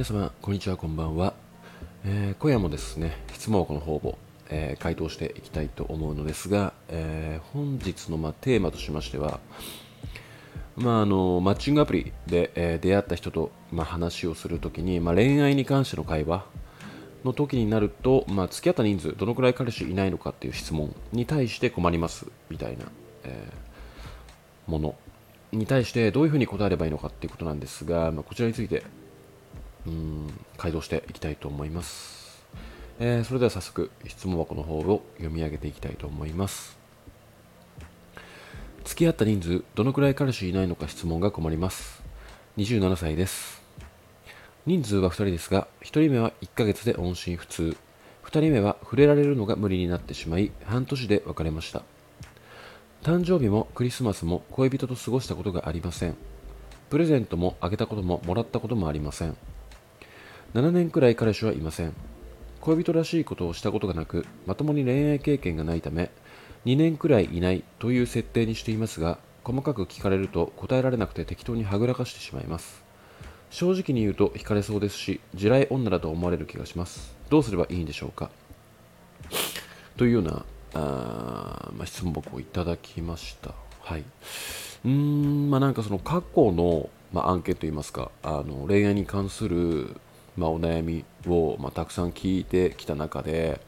皆様こんにちはこんばんは、えー今夜もですね質問箱の方を、えー回答していきたいと思うのですが、えー本日の、ま、テーマとしましてはまあ、あのマッチングアプリで、え出会った人と、ま、話をするときに、ま、恋愛に関しての会話の時になると、まあ、付き合った人数どのくらい彼氏いないのかっていう質問に対して困りますみたいな、えものに対してどういうふうに答えればいいのかっていうことなんですが、まあ、こちらについてうん回答していきたいと思います、えーそれでは早速質問箱の方を読み上げていきたいと思います。付き合った人数どのくらい彼氏いないのか質問が困ります。27歳です。人数は2人ですが1人目は1ヶ月で音信不通。2人目は触れられるのが無理になってしまい半年で別れました。誕生日もクリスマスも恋人と過ごしたことがありません。プレゼントもあげたことももらったこともありません。7年くらい彼氏はいません。恋人らしいことをしたことがなくまともに恋愛経験がないため2年くらいいないという設定にしていますが細かく聞かれると答えられなくて適当にはぐらかしてしまいます。正直に言うと惹かれそうですし地雷女だと思われる気がします。どうすればいいんでしょうか。というようなあ、まあ、質問箱をいただきました。はい。うーんまあなんかその過去の、まあ、アンケートといいますかあの恋愛に関する、まあ、お悩みを、まあ、たくさん聞いてきた中で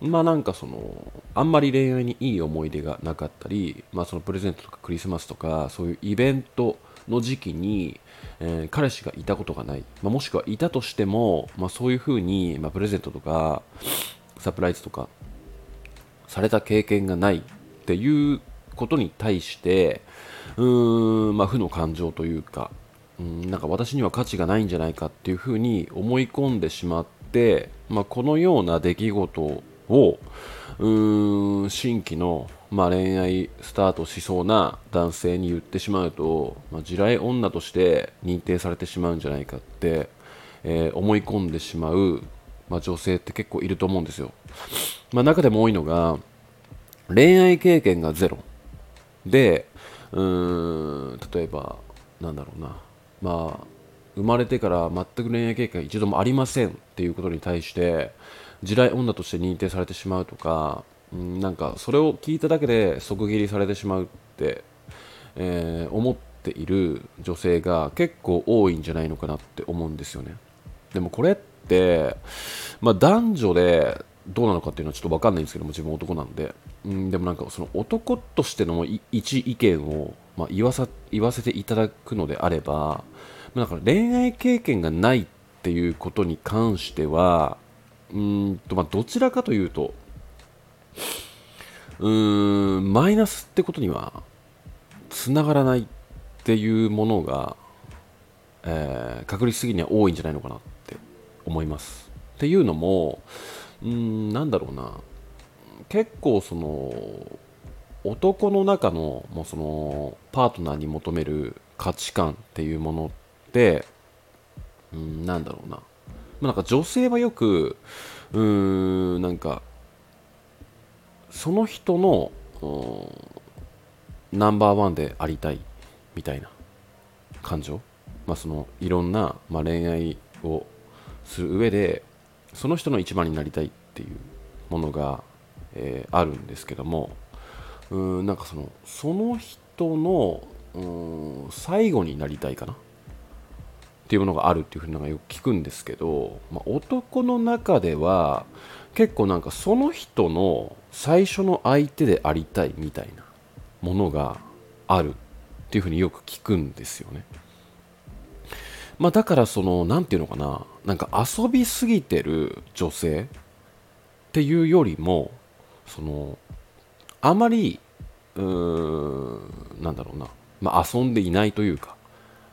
まあなんかそのあんまり恋愛にいい思い出がなかったり、まあ、そのプレゼントとかクリスマスとかそういうイベントの時期に、えー彼氏がいたことがない、まあ、もしくはいたとしても、まあ、そういうふうに、まあ、プレゼントとかサプライズとかされた経験がないっていうことに対してうーん、まあ、負の感情というかうんなんか私には価値がないんじゃないかっていうふうに思い込んでしまって、まあ、このような出来事をうーん新規の、まあ、恋愛スタートしそうな男性に言ってしまうと、まあ、地雷女として認定されてしまうんじゃないかって、えー思い込んでしまう、まあ、女性って結構いると思うんですよ。まあ、中でも多いのが恋愛経験がゼロでうーん例えばなんだろうなまあ生まれてから全く恋愛経験が一度もありませんっていうことに対して地雷女として認定されてしまうとかうんなんかそれを聞いただけで即切りされてしまうって、えー思っている女性が結構多いんじゃないのかなって思うんですよね。でもこれって、まあ、男女でどうなのかっていうのはちょっと分かんないんですけども自分男なんで、うん、でもなんかその男としての一意見を、まあ、言わさ言わせていただくのであれば、まあ、なんか恋愛経験がないっていうことに関してはうんと、まあ、どちらかというとうんマイナスってことにはつながらないっていうものが、えー確率的には多いんじゃないのかなって思います。っていうのもうんなんだろうな結構その男の中のもうそのパートナーに求める価値観っていうものってうんなんだろうな,、まあ、なんか女性はよくうーんなんかその人のナンバーワンでありたいみたいな感情、まあ、そのいろんな、まあ、恋愛をする上でその人の一番になりたいっていうものが、えーあるんですけどもうんなんかそのその人のうん最後になりたいかな？っていうものがあるっていうふうになんかよく聞くんですけど、まあ、男の中では結構なんかその人の最初の相手でありたいみたいなものがあるっていうふうによく聞くんですよね。まあ、だからその何て言うのかな？なんか遊びすぎてる女性っていうよりもそのあまりうーなんだろうな、まあ、遊んでいないというか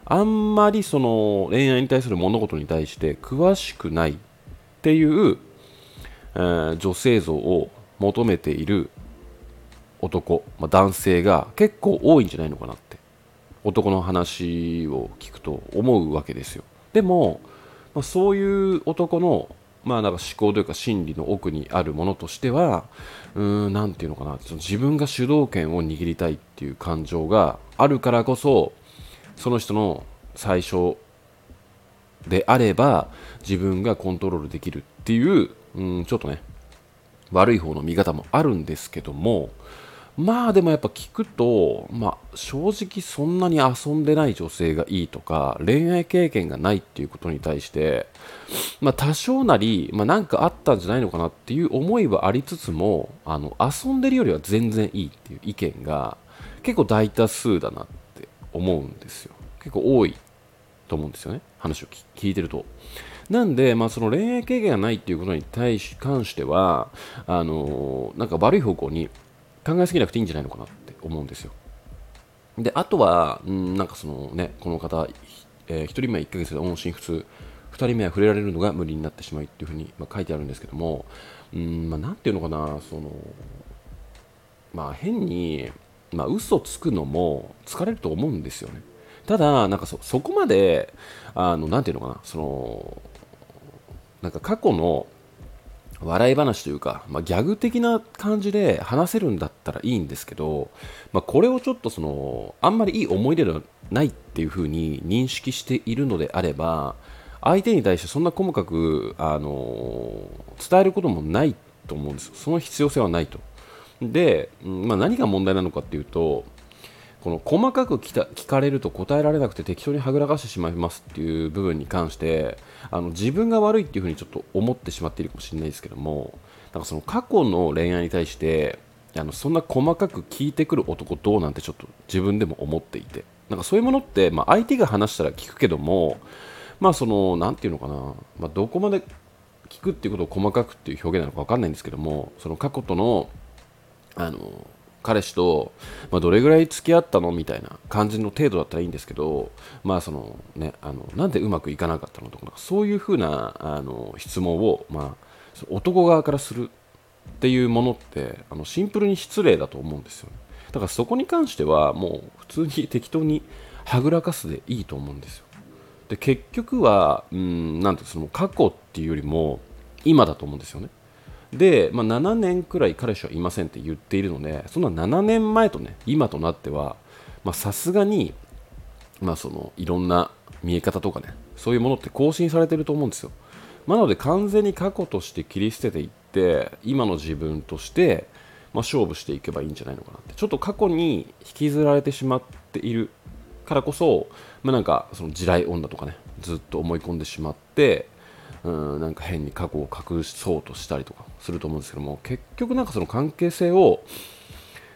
あんまりその恋愛に対する物事に対して詳しくないっていう、えー女性像を求めている男、まあ、男性が結構多いんじゃないのかなって男の話を聞くと思うわけですよ。でも、まあ、そういう男のまあなんか思考というか心理の奥にあるものとしてはうーんなていうのかな。その自分が主導権を握りたいっていう感情があるからこそその人の最初であれば自分がコントロールできるっていう、うん、ちょっとね悪い方の見方もあるんですけどもまあでもやっぱ聞くと、まあ、正直そんなに遊んでない女性がいいとか恋愛経験がないっていうことに対して、まあ、多少なり、まあ、かあったんじゃないのかなっていう思いはありつつもあの遊んでるよりは全然いいっていう意見が結構大多数だなって思うんですよ。結構多いと思うんですよね。話を聞いてると。なんで、まあ、その恋愛経験がないっていうことに対し関してはあのなんか悪い方向に考えすぎなくていいんじゃないのかなって思うんですよ。で、あとは、んなんかそのね、この方、えー、1人目は1ヶ月で音信不通、2人目は触れられるのが無理になってしまいっていうふうに、まあ、書いてあるんですけども、うん、まあ、なんていうのかな、その、まあ、変に、まあ、嘘つくのも疲れると思うんですよね。ただ、なんかそそこまで、あの、なんていうのかな、その、なんか過去の笑い話というか、まあ、ギャグ的な感じで話せるんだったらいいんですけど、まあ、これをちょっとそのあんまりいい思い出がないっていうふうに認識しているのであれば相手に対してそんな細かくあの伝えることもないと思うんです。その必要性はないと。で、まあ、何が問題なのかっていうとこの細かく聞かれると答えられなくて適当にはぐらかしてしまいますっていう部分に関してあの自分が悪いっていうふうにちょっと思ってしまっているかもしれないですけどもなんかその過去の恋愛に対してあのそんな細かく聞いてくる男どうなんてちょっと自分でも思っていてなんかそういうものって、まあ、相手が話したら聞くけどもまあその何て言うのかな、まあ、どこまで聞くっていうことを細かくっていう表現なのか分かんないんですけどもその過去とのあの彼氏と、まあ、どれぐらい付き合ったのみたいな感じの程度だったらいいんですけど、まあそのね、あのなんでうまくいかなかったのとかそういうふうなあの質問を、まあ、男側からするっていうものってあのシンプルに失礼だと思うんですよね。だからそこに関してはもう普通に適当にはぐらかすでいいと思うんですよ。で結局はうんなんてその過去っていうよりも今だと思うんですよね。で、まあ、7年くらい彼氏はいませんって言っているのでそんな7年前とね今となってはさすがに、まあ、そのいろんな見え方とかねそういうものって更新されてると思うんですよ。まなので完全に過去として切り捨てていって今の自分として、まあ、勝負していけばいいんじゃないのかなって。ちょっと過去に引きずられてしまっているからこそ、まあ、なんかその地雷女とかねずっと思い込んでしまってうんなんか変に過去を隠そうとしたりとかすると思うんですけども結局なんかその関係性を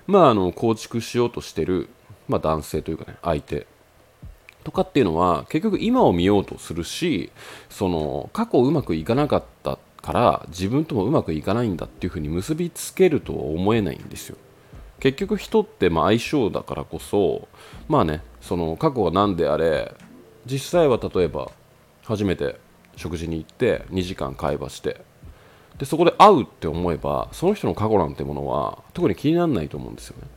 まああの構築しようとしてる、まあ、男性というかね相手とかっていうのは結局今を見ようとするしその過去うまくいかなかったから自分ともうまくいかないんだっていうふうに結びつけるとは思えないんですよ。結局人ってまあ相性だからこそまあねその過去は何であれ実際は例えば初めて食事に行って2時間会話してでそこで会うって思えばその人の過去なんてものは特に気にならないと思うんですよね。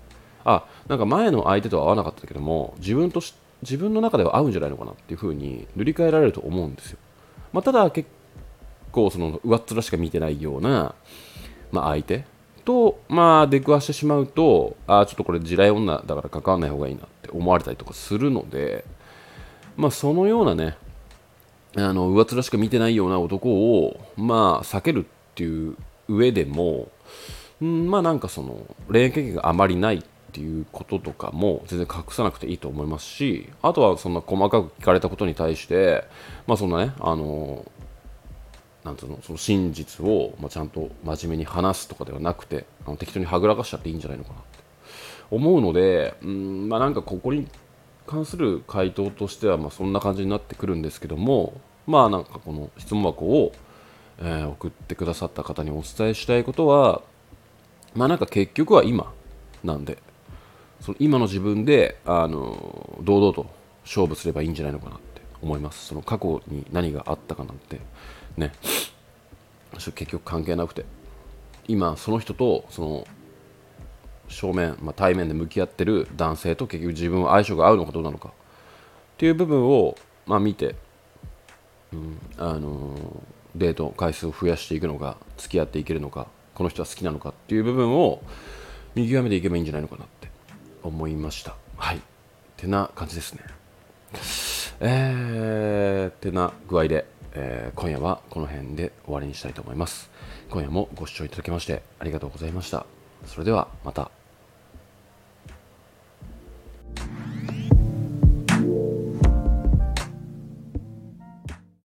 あなんか前の相手とは会わなかったけども自分と自分の中では合うんじゃないのかなっていうふうに塗り替えられると思うんですよ、まあ、ただ結構その上っ面しか見てないような、まあ、相手と、まあ、出くわしてしまうとあちょっとこれ地雷女だから関わらない方がいいなって思われたりとかするので、まあ、そのようなねあの上面しか見てないような男を、まあ、避けるっていう上でも、んまあなんかその恋愛経験があまりないっていうこととかも全然隠さなくていいと思いますしあとはそんな細かく聞かれたことに対してまあそんなねあのなんつうのその真実を、まあ、ちゃんと真面目に話すとかではなくてあの適当にはぐらかしちゃっていいんじゃないのかなって思うのでうんまあなんかここに関する回答としてはまあそんな感じになってくるんですけどもまあなんかこの質問箱を、えー、送ってくださった方にお伝えしたいことはまあなんか結局は今なんでその今の自分であの堂々と勝負すればいいんじゃないのかなって思います。その過去に何があったかなんてね。結局関係なくて今その人とその正面、まあ、対面で向き合ってる男性と結局自分は相性が合うのかどうなのか。っていう部分を、まあ、見てうん、あのデート回数を増やしていくのか付き合っていけるのかこの人は好きなのかっていう部分を見極めていけばいいんじゃないのかなって思いました。はい。てな感じですね。えー、てな具合で、えー今夜はこの辺で終わりにしたいと思います。今夜もご視聴いただきましてありがとうございました。それではまた。